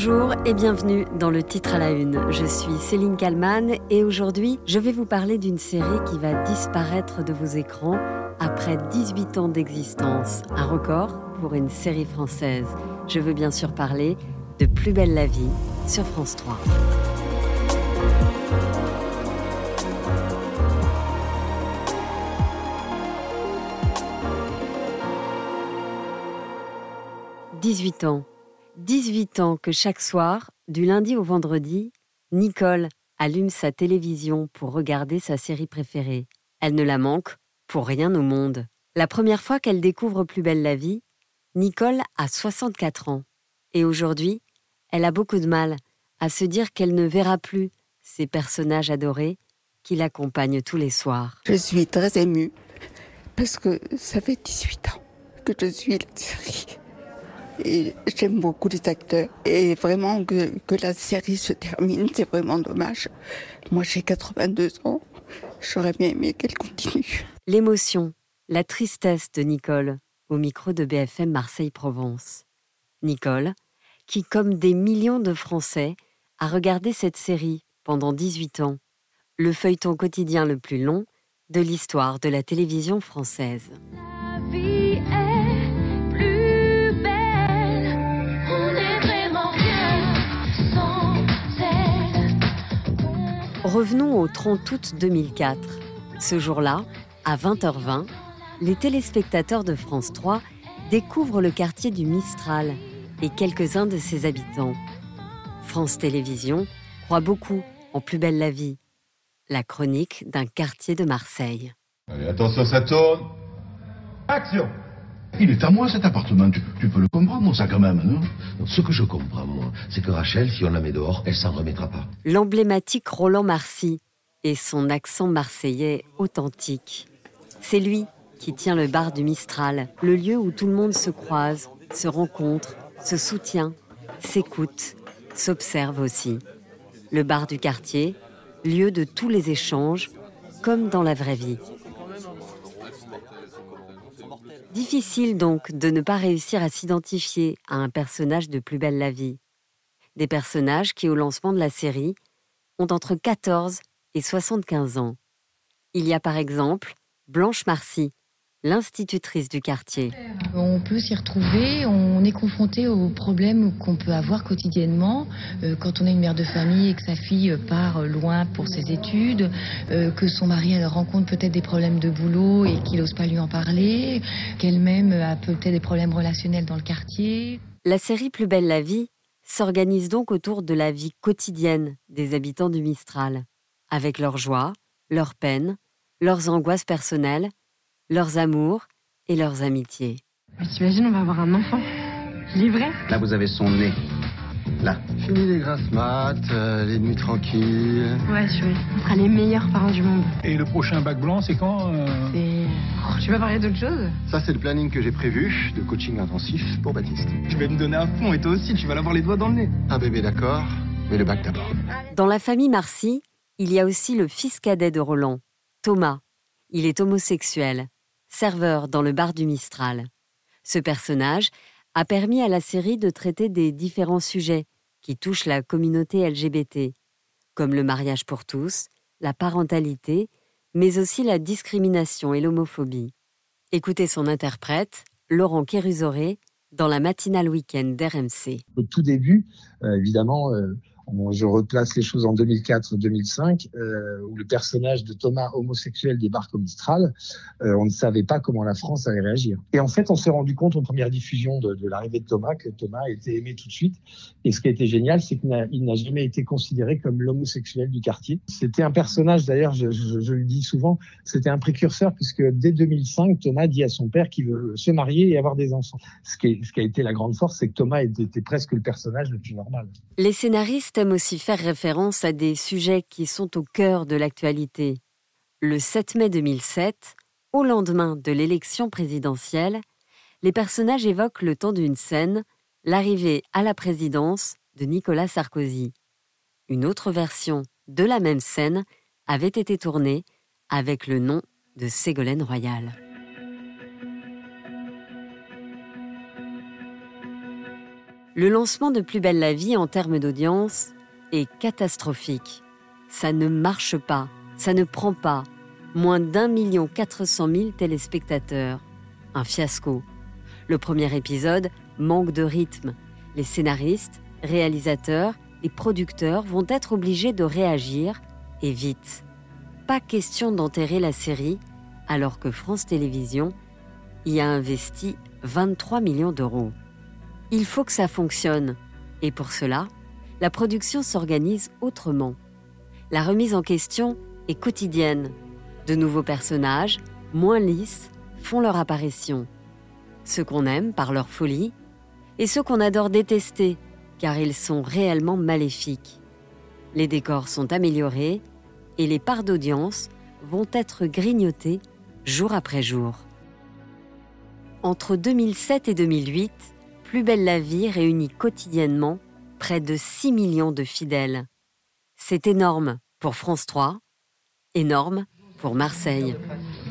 Bonjour et bienvenue dans le titre à la une. Je suis Céline Kalman et aujourd'hui je vais vous parler d'une série qui va disparaître de vos écrans après 18 ans d'existence. Un record pour une série française. Je veux bien sûr parler de Plus belle la vie sur France 3. « 18 ans. 18 ans que chaque soir, du lundi au vendredi, Nicole allume sa télévision pour regarder sa série préférée. Elle ne la manque pour rien au monde. La première fois qu'elle découvre Plus belle la vie, Nicole a 64 ans. Et aujourd'hui, elle a beaucoup de mal à se dire qu'elle ne verra plus ces personnages adorés qui l'accompagnent tous les soirs. Je suis très émue parce que ça fait 18 ans que je suis la série. Et j'aime beaucoup les acteurs. Et vraiment, que, la série se termine, c'est vraiment dommage. Moi, j'ai 82 ans. J'aurais bien aimé qu'elle continue. L'émotion, la tristesse de Nicole au micro de BFM Marseille-Provence. Nicole, qui, comme des millions de Français, a regardé cette série pendant 18 ans, le feuilleton quotidien le plus long de l'histoire de la télévision française. Revenons au 30 août 2004. Ce jour-là, à 20h20, les téléspectateurs de France 3 découvrent le quartier du Mistral et quelques-uns de ses habitants. France Télévisions croit beaucoup en Plus belle la vie, la chronique d'un quartier de Marseille. Allez, attention, ça tourne. Action il est à moi cet appartement, tu, peux le comprendre ça quand même, non? Ce que je comprends, moi, c'est que Rachel, si on la met dehors, elle s'en remettra pas. L'emblématique Roland Marcy et son accent marseillais authentique. C'est lui qui tient le bar du Mistral, le lieu où tout le monde se croise, se rencontre, se soutient, s'écoute, s'observe aussi. Le bar du quartier, lieu de tous les échanges, comme dans la vraie vie. Difficile donc de ne pas réussir à s'identifier à un personnage de Plus belle la vie. Des personnages qui, au lancement de la série, ont entre 14 et 75 ans. Il y a par exemple Blanche Marcy, l'institutrice du quartier. On peut s'y retrouver, on est confronté aux problèmes qu'on peut avoir quotidiennement euh, quand on est une mère de famille et que sa fille part loin pour ses études, euh, que son mari rencontre peut-être des problèmes de boulot et qu'il n'ose pas lui en parler, qu'elle-même a peut-être des problèmes relationnels dans le quartier. La série Plus belle la vie s'organise donc autour de la vie quotidienne des habitants du Mistral, avec leurs joies, leurs peines, leurs angoisses personnelles leurs amours et leurs amitiés. Mais t'imagines, on va avoir un enfant. Vrai? Là, vous avez son nez. Là. Fini les grasses mat, euh, les nuits tranquilles. Ouais, vais. On sera les meilleurs parents du monde. Et le prochain bac blanc, c'est quand euh C'est. Oh, tu vas parler d'autre chose? Ça, c'est le planning que j'ai prévu de coaching intensif pour Baptiste. Je vais me donner à fond et toi aussi, tu vas l'avoir les doigts dans le nez. Un bébé, d'accord, mais le bac d'abord. Dans la famille Marcy, il y a aussi le fils cadet de Roland, Thomas. Il est homosexuel serveur dans le bar du Mistral. Ce personnage a permis à la série de traiter des différents sujets qui touchent la communauté LGBT, comme le mariage pour tous, la parentalité, mais aussi la discrimination et l'homophobie. Écoutez son interprète, Laurent Kérusoré, dans la matinale week-end d'RMC. Au tout début, euh, évidemment, euh, je replace les choses en 2004-2005, euh, où le personnage de Thomas homosexuel débarque au Mistral. Euh, on ne savait pas comment la France allait réagir. Et en fait, on s'est rendu compte en première diffusion de, l'arrivée de Thomas que Thomas était aimé tout de suite. Et ce qui a été génial, c'est qu'il n'a jamais été considéré comme l'homosexuel du quartier. C'était un personnage, d'ailleurs, je, le dis souvent, c'était un précurseur puisque dès 2005, Thomas dit à son père qu'il veut se marier et avoir des enfants. Ce qui, ce qui a été la grande force, c'est que Thomas était presque le personnage le plus normal. Les scénaristes aime aussi faire référence à des sujets qui sont au cœur de l'actualité. Le 7 mai 2007, au lendemain de l'élection présidentielle, les personnages évoquent le temps d'une scène, l'arrivée à la présidence de Nicolas Sarkozy. Une autre version de la même scène avait été tournée avec le nom de Ségolène Royal. Le lancement de Plus belle la vie en termes d'audience est catastrophique. Ça ne marche pas, ça ne prend pas. Moins d'un million quatre cent mille téléspectateurs. Un fiasco. Le premier épisode manque de rythme. Les scénaristes, réalisateurs et producteurs vont être obligés de réagir et vite. Pas question d'enterrer la série alors que France Télévisions y a investi 23 millions d'euros. Il faut que ça fonctionne et pour cela, la production s'organise autrement. La remise en question est quotidienne. De nouveaux personnages, moins lisses, font leur apparition. Ceux qu'on aime par leur folie et ceux qu'on adore détester car ils sont réellement maléfiques. Les décors sont améliorés et les parts d'audience vont être grignotées jour après jour. Entre 2007 et 2008, Plus belle la vie réunit quotidiennement près de 6 millions de fidèles. C'est énorme pour France 3, énorme pour Marseille.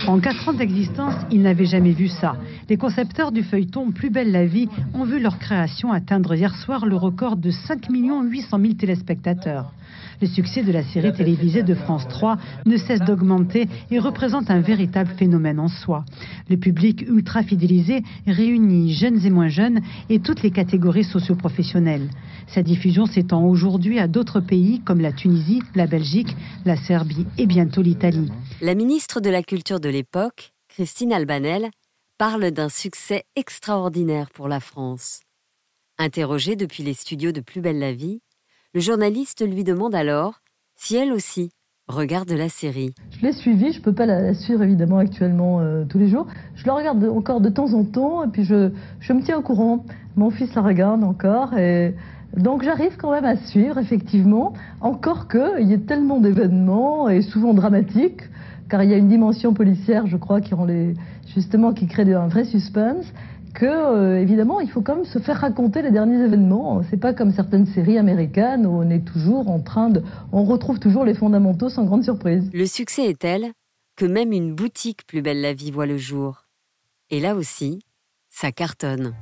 En quatre ans d'existence, ils n'avaient jamais vu ça. Les concepteurs du feuilleton Plus belle la vie ont vu leur création atteindre hier soir le record de 5 800 000 téléspectateurs. Le succès de la série télévisée de France 3 ne cesse d'augmenter et représente un véritable phénomène en soi. Le public ultra fidélisé réunit jeunes et moins jeunes et toutes les catégories socioprofessionnelles. Sa diffusion s'étend aujourd'hui à d'autres pays comme la Tunisie, la Belgique, la Serbie et bientôt l'Italie. La ministre de la Culture de l'époque, Christine Albanel, parle d'un succès extraordinaire pour la France. Interrogée depuis les studios de Plus belle la vie, le journaliste lui demande alors si elle aussi regarde la série. Je l'ai suivie, je ne peux pas la, suivre évidemment actuellement euh, tous les jours. Je la regarde encore de temps en temps et puis je, je me tiens au courant. Mon fils la regarde encore et donc j'arrive quand même à suivre effectivement, encore qu'il y ait tellement d'événements et souvent dramatiques, car il y a une dimension policière, je crois, qui rend justement qui crée un vrai suspense que, euh, évidemment, il faut quand même se faire raconter les derniers événements. C'est pas comme certaines séries américaines où on est toujours en train de. On retrouve toujours les fondamentaux sans grande surprise. Le succès est tel que même une boutique Plus belle la vie voit le jour. Et là aussi, ça cartonne.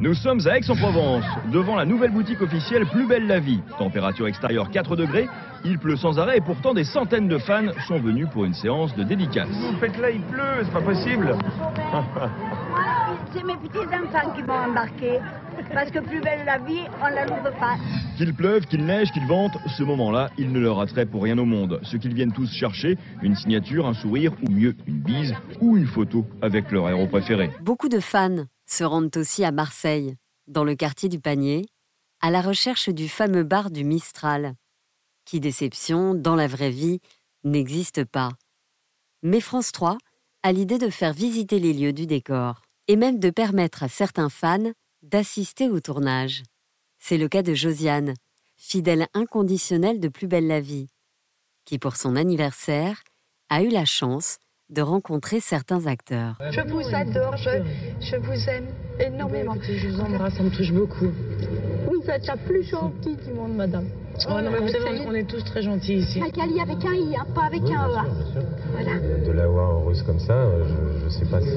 Nous sommes à Aix-en-Provence, devant la nouvelle boutique officielle Plus belle la vie. Température extérieure 4 degrés, il pleut sans arrêt et pourtant des centaines de fans sont venus pour une séance de dédicace. Vous faites là, il pleut, c'est pas possible. c'est mes petits-enfants qui m'ont embarqué. Parce que plus belle la vie, on la loupe pas. Qu'il pleuve, qu'il neige, qu'il vente, ce moment-là, il ne leur attrait pour rien au monde. Ce qu'ils viennent tous chercher, une signature, un sourire, ou mieux, une bise, ou une photo avec leur héros préféré. Beaucoup de fans se rendent aussi à Marseille, dans le quartier du Panier, à la recherche du fameux bar du Mistral, qui, déception, dans la vraie vie, n'existe pas. Mais France 3 a l'idée de faire visiter les lieux du décor et même de permettre à certains fans d'assister au tournage. C'est le cas de Josiane, fidèle inconditionnelle de Plus belle la vie, qui pour son anniversaire a eu la chance de rencontrer certains acteurs. Je vous adore, je, vous aime énormément. je vous embrasse, ça me touche beaucoup. Vous êtes la plus gentille du monde, madame. Oh, non, mais vous savez, on est tous très gentils ici. Magali avec un I, hein, pas avec un. Voilà. De l'avoir heureuse comme ça, je ne sais pas si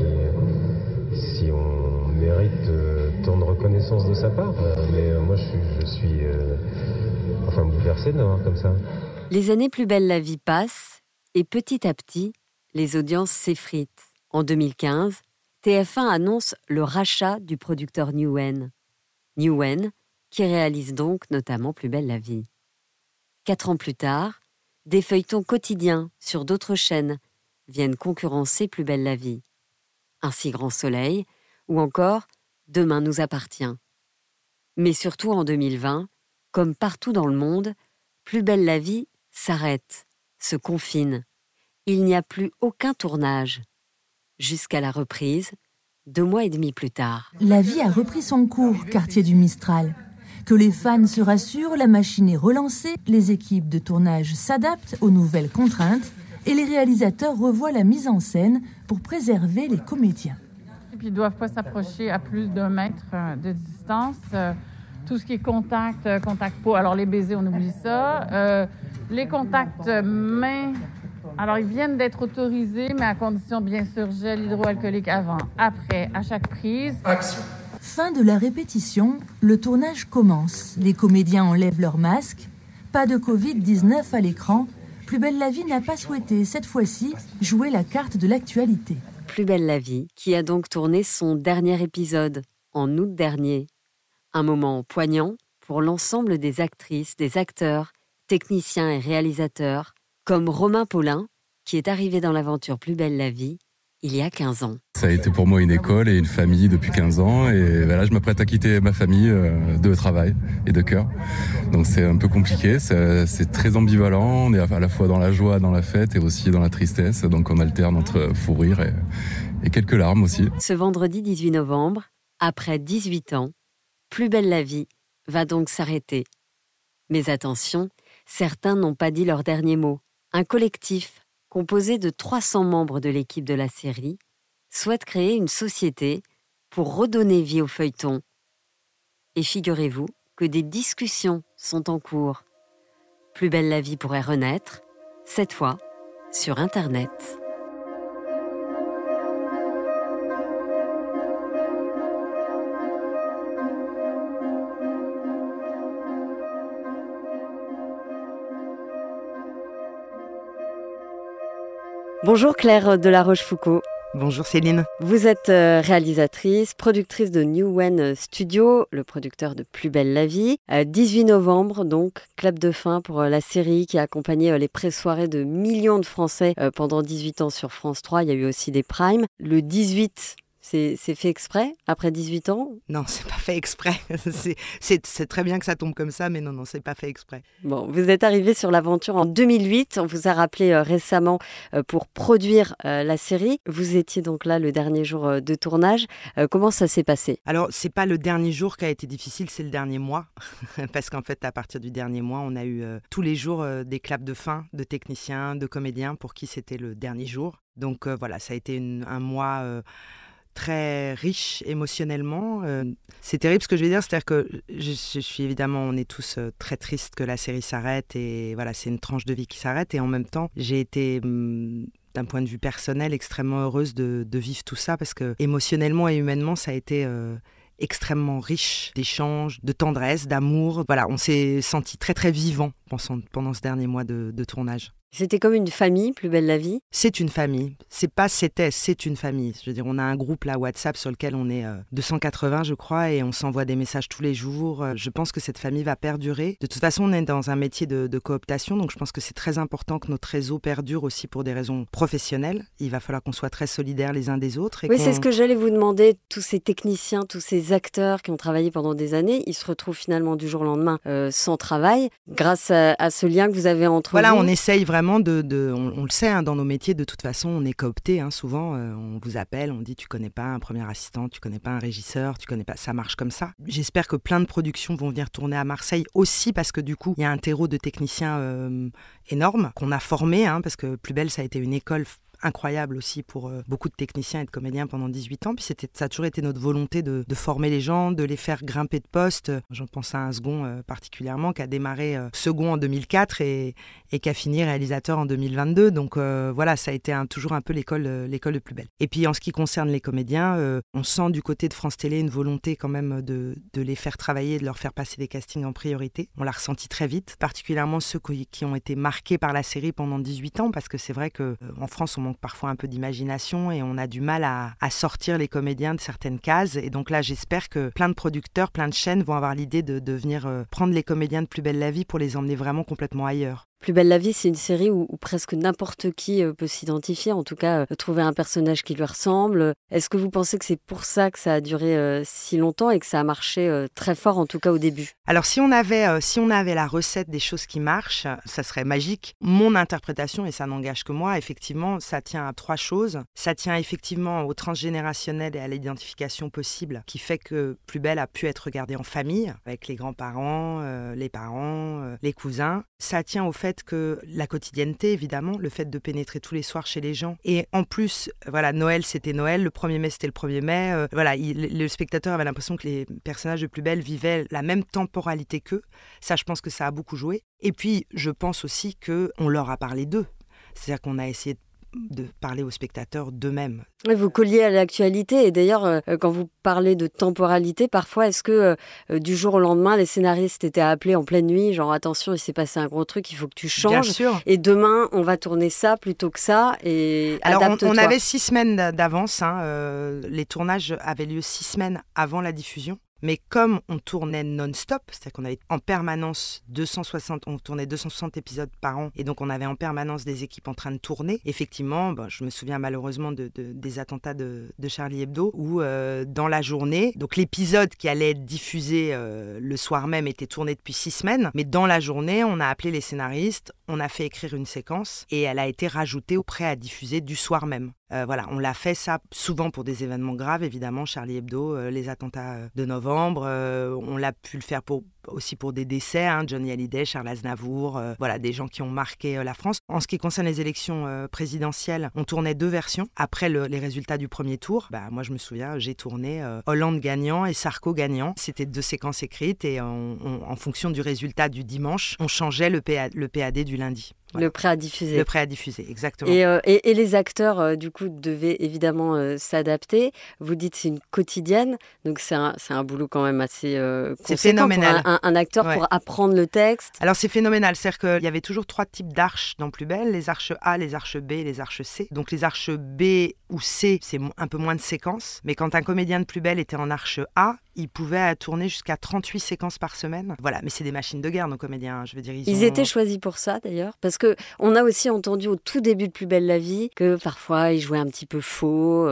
si on mérite euh, tant de reconnaissance de sa part. Euh, mais euh, moi, je suis, enfin bouleversé d'avoir comme ça. Les années plus belles la vie passe et petit à petit, les audiences s'effritent. En 2015, TF1 annonce le rachat du producteur Newen. Newen, qui réalise donc notamment Plus belle la vie. Quatre ans plus tard, des feuilletons quotidiens sur d'autres chaînes viennent concurrencer Plus belle la vie un si grand soleil, ou encore Demain nous appartient. Mais surtout en 2020, comme partout dans le monde, Plus belle la vie s'arrête, se confine. Il n'y a plus aucun tournage. Jusqu'à la reprise, deux mois et demi plus tard. La vie a repris son cours, quartier du Mistral. Que les fans se rassurent, la machine est relancée, les équipes de tournage s'adaptent aux nouvelles contraintes et les réalisateurs revoient la mise en scène pour préserver les comédiens. Et puis ils ne doivent pas s'approcher à plus d'un mètre euh, de distance. Euh, tout ce qui est contact, euh, contact peau, alors les baisers, on oublie ça. les contacts mains, alors ils viennent d'être autorisés, mais à condition bien sûr gel hydroalcoolique avant, après, à chaque prise. Action. Fin de la répétition, le tournage commence. Les comédiens enlèvent leurs masques. Pas de Covid-19 à l'écran. Plus belle la vie n'a pas souhaité, cette fois-ci, jouer la carte de l'actualité. Plus belle la vie, qui a donc tourné son dernier épisode, en août dernier. Un moment poignant pour l'ensemble des actrices, des acteurs, techniciens et réalisateurs, comme Romain Paulin, qui est arrivé dans l'aventure Plus belle la vie il y a 15 ans. Ça a été pour moi une école et une famille depuis 15 ans et voilà, je m'apprête à quitter ma famille euh, de travail et de cœur. Donc c'est un peu compliqué, c'est très ambivalent, on est à la fois dans la joie, dans la fête et aussi dans la tristesse, donc on alterne entre fou rire et, et quelques larmes aussi. Ce vendredi 18 novembre, après 18 ans, Plus belle la vie va donc s'arrêter. Mais attention, certains n'ont pas dit leur dernier mot. Un collectif composé de 300 membres de l'équipe de la série, souhaite créer une société pour redonner vie au feuilleton. Et figurez-vous que des discussions sont en cours. Plus belle la vie pourrait renaître, cette fois sur Internet. Bonjour Claire de la Rochefoucauld. Bonjour Céline. Vous êtes euh, réalisatrice, productrice de New Wen Studio, le producteur de Plus belle la vie. 18 euh, novembre, donc, clap de fin pour euh, la série qui a accompagné les pré-soirées de millions de Français pendant 18 ans sur France 3. Il y a eu aussi des primes. Le 18 c'est fait exprès après 18 ans? Non, c'est pas fait exprès. c'est très bien que ça tombe comme ça, mais non, non, c'est pas fait exprès. Bon, vous êtes arrivé sur l'aventure en 2008. On vous a rappelé euh, récemment euh, pour produire euh, la série. Vous étiez donc là le dernier jour de tournage. comment ça s'est passé? Alors, c'est pas le dernier jour qui a été difficile, c'est le dernier mois. Parce qu'en fait, à partir du dernier mois, on a eu tous les jours des claps de fin de techniciens, de comédiens pour qui c'était le dernier jour. Donc voilà, ça a été un mois très riche émotionnellement. Euh, c'est terrible ce que je vais dire, c'est-à-dire que je, suis évidemment, on est tous euh, très tristes que la série s'arrête et voilà, c'est une tranche de vie qui s'arrête et en même temps, j'ai été hum, d'un point de vue personnel extrêmement heureuse de, vivre tout ça parce que émotionnellement et humainement, ça a été euh, extrêmement riche d'échanges, de tendresse, d'amour. Voilà, on s'est senti très très vivant pendant, ce dernier mois de tournage. C'était comme une famille, plus belle la vie? C'est une famille. C'est pas c'était, c'est une famille. Je veux dire, on a un groupe là WhatsApp sur lequel on est 280, euh, je crois, et on s'envoie des messages tous les jours. Euh, je pense que cette famille va perdurer. De toute façon, on est dans un métier de, cooptation, donc je pense que c'est très important que notre réseau perdure aussi pour des raisons professionnelles. Il va falloir qu'on soit très solidaires les uns des autres. oui, c'est ce que j'allais vous demander. Tous ces techniciens, tous ces acteurs qui ont travaillé pendant des années, ils se retrouvent finalement du jour au lendemain euh, sans travail, grâce à, ce lien que vous avez entre voilà, vous. On essaye vraiment on, le sait, hein, dans nos métiers, de toute façon, on est coopté. Hein, souvent, euh, on vous appelle, on dit tu connais pas un premier assistant, tu connais pas un régisseur, tu connais pas. Ça marche comme ça. J'espère que plein de productions vont venir tourner à Marseille aussi parce que du coup, il y a un terreau de techniciens euh, énorme qu'on a formé, hein, parce que Plus Belle, ça a été une école incroyable aussi pour euh, beaucoup de techniciens et de comédiens pendant 18 ans. Puis ça a toujours été notre volonté de, former les gens, de les faire grimper de poste. J'en pense à un second euh, particulièrement qui a démarré euh, second en 2004 et, et qui a fini réalisateur en 2022. Donc voilà, ça a été toujours un peu l'école, l'école de plus belle. Et puis en ce qui concerne les comédiens, on sent du côté de France Télé une volonté quand même de, de, les faire travailler, de leur faire passer des castings en priorité. On l'a ressenti très vite, particulièrement ceux qui ont été marqués par la série pendant 18 ans, parce que c'est vrai qu'en France, on parfois un peu d'imagination et on a du mal à, sortir les comédiens de certaines cases. Et donc là, j'espère que plein de producteurs, plein de chaînes vont avoir l'idée de, de venir euh, prendre les comédiens de Plus Belle la Vie pour les emmener vraiment complètement ailleurs. Plus belle la vie, c'est une série où, presque n'importe qui euh, peut s'identifier, en tout cas euh, trouver un personnage qui lui ressemble. Est-ce que vous pensez que c'est pour ça que ça a duré euh, si longtemps et que ça a marché très fort, en tout cas au début? Alors si on avait, si on avait la recette des choses qui marchent, ça serait magique. Mon interprétation, et ça n'engage que moi, effectivement, ça tient à trois choses. Ça tient effectivement au transgénérationnel et à l'identification possible, qui fait que Plus belle a pu être regardée en famille, avec les grands-parents, les parents, les cousins. Ça tient au fait que la quotidienneté, évidemment, le fait de pénétrer tous les soirs chez les gens. Et en plus, voilà, Noël, c'était Noël, le 1er mai, c'était le 1er mai. Euh, voilà, le spectateur avait l'impression que les personnages de Plus Belle vivaient la même temporalité qu'eux. Ça, je pense que ça a beaucoup joué. Et puis, je pense aussi qu'on leur a parlé d'eux. C'est-à-dire qu'on a essayé de parler aux spectateurs d'eux-mêmes. Vous colliez à l'actualité et d'ailleurs, euh, quand vous parlez de temporalité, parfois, est-ce que euh, du jour au lendemain, les scénaristes étaient appelés en pleine nuit, genre attention, il s'est passé un gros truc, il faut que tu changes. Bien sûr. Et demain, on va tourner ça plutôt que ça et Alors, on, on, avait six semaines d'avance. Hein, euh, les tournages avaient lieu six semaines avant la diffusion. Mais comme on tournait non-stop, c'est-à-dire qu'on avait en permanence 260, on tournait 260 épisodes par an, et donc on avait en permanence des équipes en train de tourner. Effectivement, ben, je me souviens malheureusement de, de, des attentats de, de, Charlie Hebdo, où euh, dans la journée, donc l'épisode qui allait être diffusé euh, le soir même était tourné depuis six semaines, mais dans la journée, on a appelé les scénaristes, on a fait écrire une séquence, et elle a été rajoutée au prêt à diffuser du soir même. Euh, voilà, on l'a fait ça souvent pour des événements graves, évidemment, Charlie Hebdo, euh, les attentats de novembre. Euh, on l'a pu le faire aussi pour des décès, hein, Johnny Hallyday, Charles Aznavour, euh, voilà, des gens qui ont marqué euh, la France. En ce qui concerne les élections présidentielles, on tournait deux versions. Après le, les résultats du premier tour, bah, moi je me souviens, j'ai tourné Hollande gagnant et Sarko gagnant. C'était deux séquences écrites et en fonction du résultat du dimanche, on changeait le PAD du lundi. Le prêt à diffuser. Le prêt à diffuser, exactement. Et, euh, et, et les acteurs, euh, du coup, devaient évidemment euh, s'adapter. Vous dites c'est une quotidienne, donc c'est un, un boulot quand même assez C'est phénoménal. Pour un, un, acteur ouais. pour apprendre le texte. Alors c'est phénoménal, c'est-à-dire qu'il y avait toujours trois types d'arches dans Plus Belle, les arches A, les arches B, les arches C. Donc les arches B ou C, c'est un peu moins de séquences. Mais quand un comédien de Plus Belle était en arche A, il pouvait tourner jusqu'à 38 séquences par semaine. Voilà, mais c'est des machines de guerre, nos comédiens. Je veux dire, ils, ils ont... étaient choisis pour ça, d'ailleurs. Parce que on a aussi entendu au tout début de Plus belle la vie que parfois ils jouaient un petit peu faux.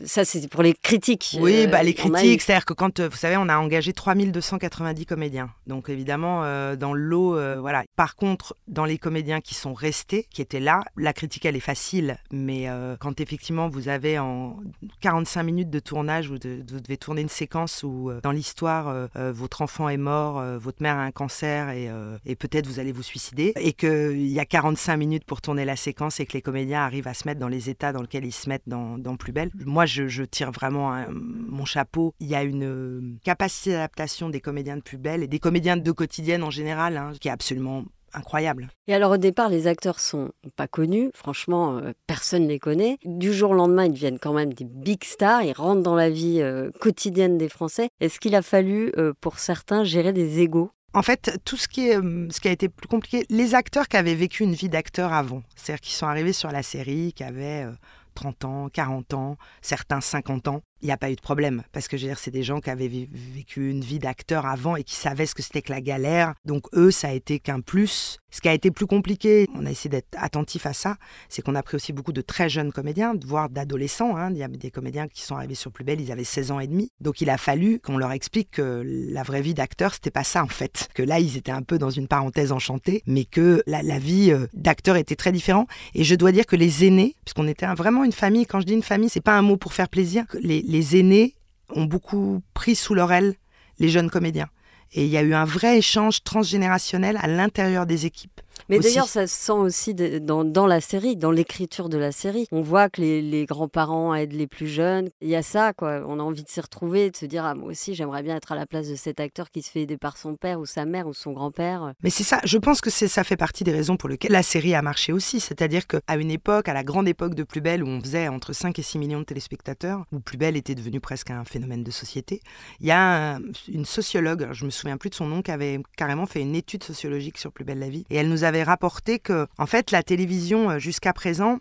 Euh, ça, c'est pour les critiques. Oui, bah, les critiques, c'est-à-dire que quand, vous savez, on a engagé 3290 comédiens. Donc, évidemment, euh, dans l'eau, euh, voilà. Par contre, dans les comédiens qui sont restés, qui étaient là, la critique, elle est facile. Mais euh, quand, effectivement, vous avez en 45 minutes de tournage, vous, de, vous devez tourner une séquence où, dans l'histoire, votre enfant est mort, votre mère a un cancer et, et peut-être vous allez vous suicider, et qu'il y a 45 minutes pour tourner la séquence et que les comédiens arrivent à se mettre dans les états dans lesquels ils se mettent dans, dans Plus Belle. Moi, je, je, tire vraiment un, mon chapeau. Il y a une euh, capacité d'adaptation des comédiens de plus belle et des comédiens de quotidienne en général hein, qui est absolument incroyable. Et alors au départ, les acteurs sont pas connus, franchement, euh, personne les connaît. Du jour au lendemain, ils deviennent quand même des big stars, ils rentrent dans la vie euh, quotidienne des Français. Est-ce qu'il a fallu, euh, pour certains, gérer des égaux en fait, tout ce qui, est, ce qui a été plus compliqué, les acteurs qui avaient vécu une vie d'acteur avant, c'est-à-dire qui sont arrivés sur la série, qui avaient 30 ans, 40 ans, certains 50 ans, il n'y a pas eu de problème. Parce que je veux dire, c'est des gens qui avaient vécu une vie d'acteur avant et qui savaient ce que c'était que la galère. Donc eux, ça a été qu'un plus. Ce qui a été plus compliqué, on a essayé d'être attentif à ça, c'est qu'on a pris aussi beaucoup de très jeunes comédiens, voire d'adolescents. Hein. Il y a des comédiens qui sont arrivés sur Plus Belle, ils avaient 16 ans et demi. Donc il a fallu qu'on leur explique que la vraie vie d'acteur, c'était pas ça en fait. Que là, ils étaient un peu dans une parenthèse enchantée, mais que la, la vie euh, d'acteur était très différente. Et je dois dire que les aînés, puisqu'on était vraiment une famille, quand je dis une famille, c'est pas un mot pour faire plaisir, les, les aînés ont beaucoup pris sous leur aile les jeunes comédiens. Et il y a eu un vrai échange transgénérationnel à l'intérieur des équipes. Mais d'ailleurs, ça se sent aussi de, dans, dans, la série, dans l'écriture de la série. On voit que les, les grands-parents aident les plus jeunes. Il y a ça, quoi. On a envie de s'y retrouver, de se dire, ah, moi aussi, j'aimerais bien être à la place de cet acteur qui se fait aider par son père ou sa mère ou son grand-père. Mais c'est ça, je pense que ça fait partie des raisons pour lesquelles la série a marché aussi. C'est-à-dire qu'à une époque, à la grande époque de Plus Belle, où on faisait entre 5 et 6 millions de téléspectateurs, où Plus Belle était devenue presque un phénomène de société, il y a un, une sociologue, je me souviens plus de son nom, qui avait carrément fait une étude sociologique sur Plus Belle la vie. Et elle nous avait rapporté que en fait, la télévision, jusqu'à présent,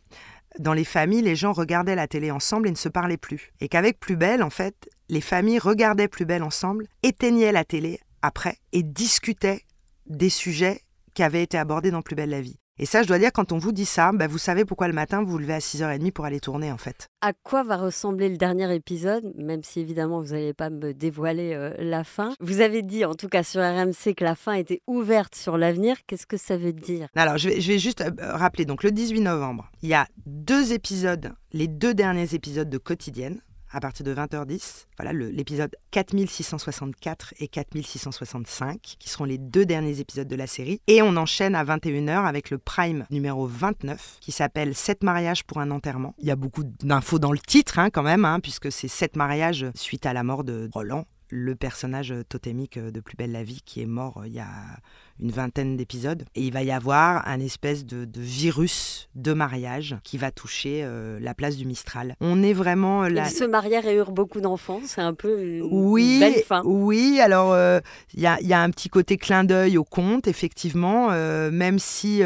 dans les familles, les gens regardaient la télé ensemble et ne se parlaient plus. Et qu'avec Plus Belle, en fait, les familles regardaient Plus Belle ensemble, éteignaient la télé après et discutaient des sujets qui avaient été abordés dans Plus Belle la vie. Et ça, je dois dire, quand on vous dit ça, bah, vous savez pourquoi le matin vous vous levez à 6h30 pour aller tourner en fait. À quoi va ressembler le dernier épisode Même si évidemment vous n'allez pas me dévoiler euh, la fin? Vous avez dit en tout cas sur RMC que la fin était ouverte sur l'avenir. Qu'est-ce que ça veut dire? Alors je vais, je vais juste euh, rappeler, donc le 18 novembre, il y a deux épisodes, les deux derniers épisodes de Quotidienne à partir de 20h10. Voilà l'épisode 4664 et 4665, qui seront les deux derniers épisodes de la série. Et on enchaîne à 21h avec le prime numéro 29, qui s'appelle 7 mariages pour un enterrement. Il y a beaucoup d'infos dans le titre, hein, quand même, hein, puisque c'est 7 mariages suite à la mort de Roland, le personnage totémique de Plus belle la vie qui est mort il y a une vingtaine d'épisodes. Et il va y avoir un espèce de, virus de mariage qui va toucher euh, la place du Mistral. On est vraiment là. Ils se marièrent et eurent beaucoup d'enfants. C'est un peu une oui, belle fin. Oui, alors il euh, y, a, y, a, un petit côté clin d'œil au conte, effectivement, euh, même si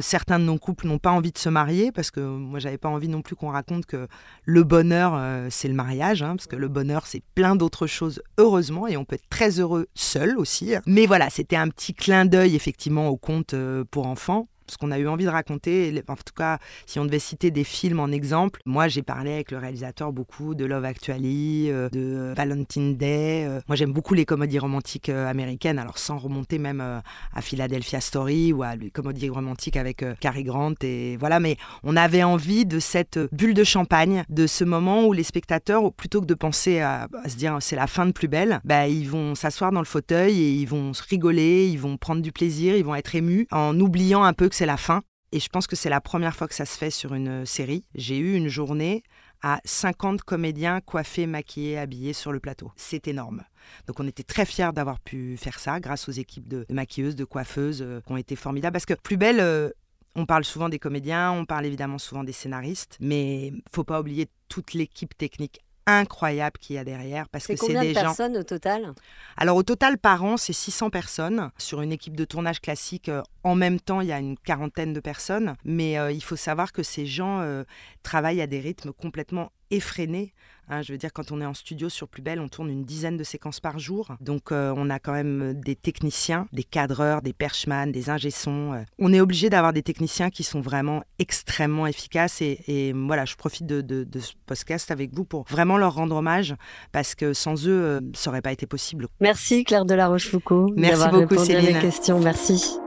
certains de nos couples n'ont pas envie de se marier, parce que moi j'avais pas envie non plus qu'on raconte que le bonheur c'est le mariage, hein, parce que le bonheur c'est plein d'autres choses, heureusement, et on peut être très heureux seul aussi. Mais voilà, c'était un petit clin d'œil effectivement au conte euh, pour enfants ce qu'on a eu envie de raconter. En tout cas, si on devait citer des films en exemple, moi j'ai parlé avec le réalisateur beaucoup de Love Actually, euh, de Valentine Day. Euh. Moi j'aime beaucoup les comédies romantiques euh, américaines, alors sans remonter même à Philadelphia Story ou à les comédies romantiques avec Cary Grant. Et voilà, mais on avait envie de cette bulle de champagne, de ce moment où les spectateurs, plutôt que de penser à, se dire c'est la fin de plus belle, bah, ils vont s'asseoir dans le fauteuil et ils vont se rigoler, ils vont prendre du plaisir, ils vont être émus en oubliant un peu que c'est la fin. Et je pense que c'est la première fois que ça se fait sur une série. J'ai eu une journée à 50 comédiens coiffés, maquillés, habillés sur le plateau. C'est énorme. Donc on était très fiers d'avoir pu faire ça grâce aux équipes de, maquilleuses, de coiffeuses euh, qui ont été formidables. Parce que plus belle, euh, on parle souvent des comédiens, on parle évidemment souvent des scénaristes, mais faut pas oublier toute l'équipe technique incroyable qu'il y a derrière parce que c'est des de personnes au total? Alors au total par an, c'est 600 personnes sur une équipe de tournage classique. Euh, en même temps, il y a une quarantaine de personnes, mais euh, il faut savoir que ces gens euh, travaillent à des rythmes complètement effrénés. Hein, je veux dire, quand on est en studio sur Plus Belle, on tourne une dizaine de séquences par jour. Donc, euh, on a quand même des techniciens, des cadreurs, des perchman, des ingé-sons. Euh. On est obligé d'avoir des techniciens qui sont vraiment extrêmement efficaces. Et, voilà, je profite de, ce podcast avec vous pour vraiment leur rendre hommage parce que sans eux, euh, ça n'aurait pas été possible. Merci Claire de la Rochefoucauld. Merci beaucoup Céline. À questions. Merci.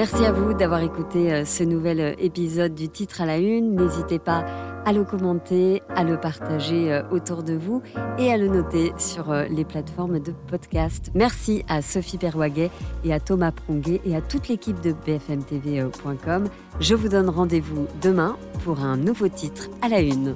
Merci à vous d'avoir écouté euh, ce nouvel euh, épisode du titre à la une. N'hésitez pas à le commenter, à le partager euh, autour de vous et à le noter sur les plateformes de podcast. Merci à Sophie Perwaguet et à Thomas Pronguet et à toute l'équipe de bfmtv.com. Je vous donne rendez-vous demain pour un nouveau titre à la une.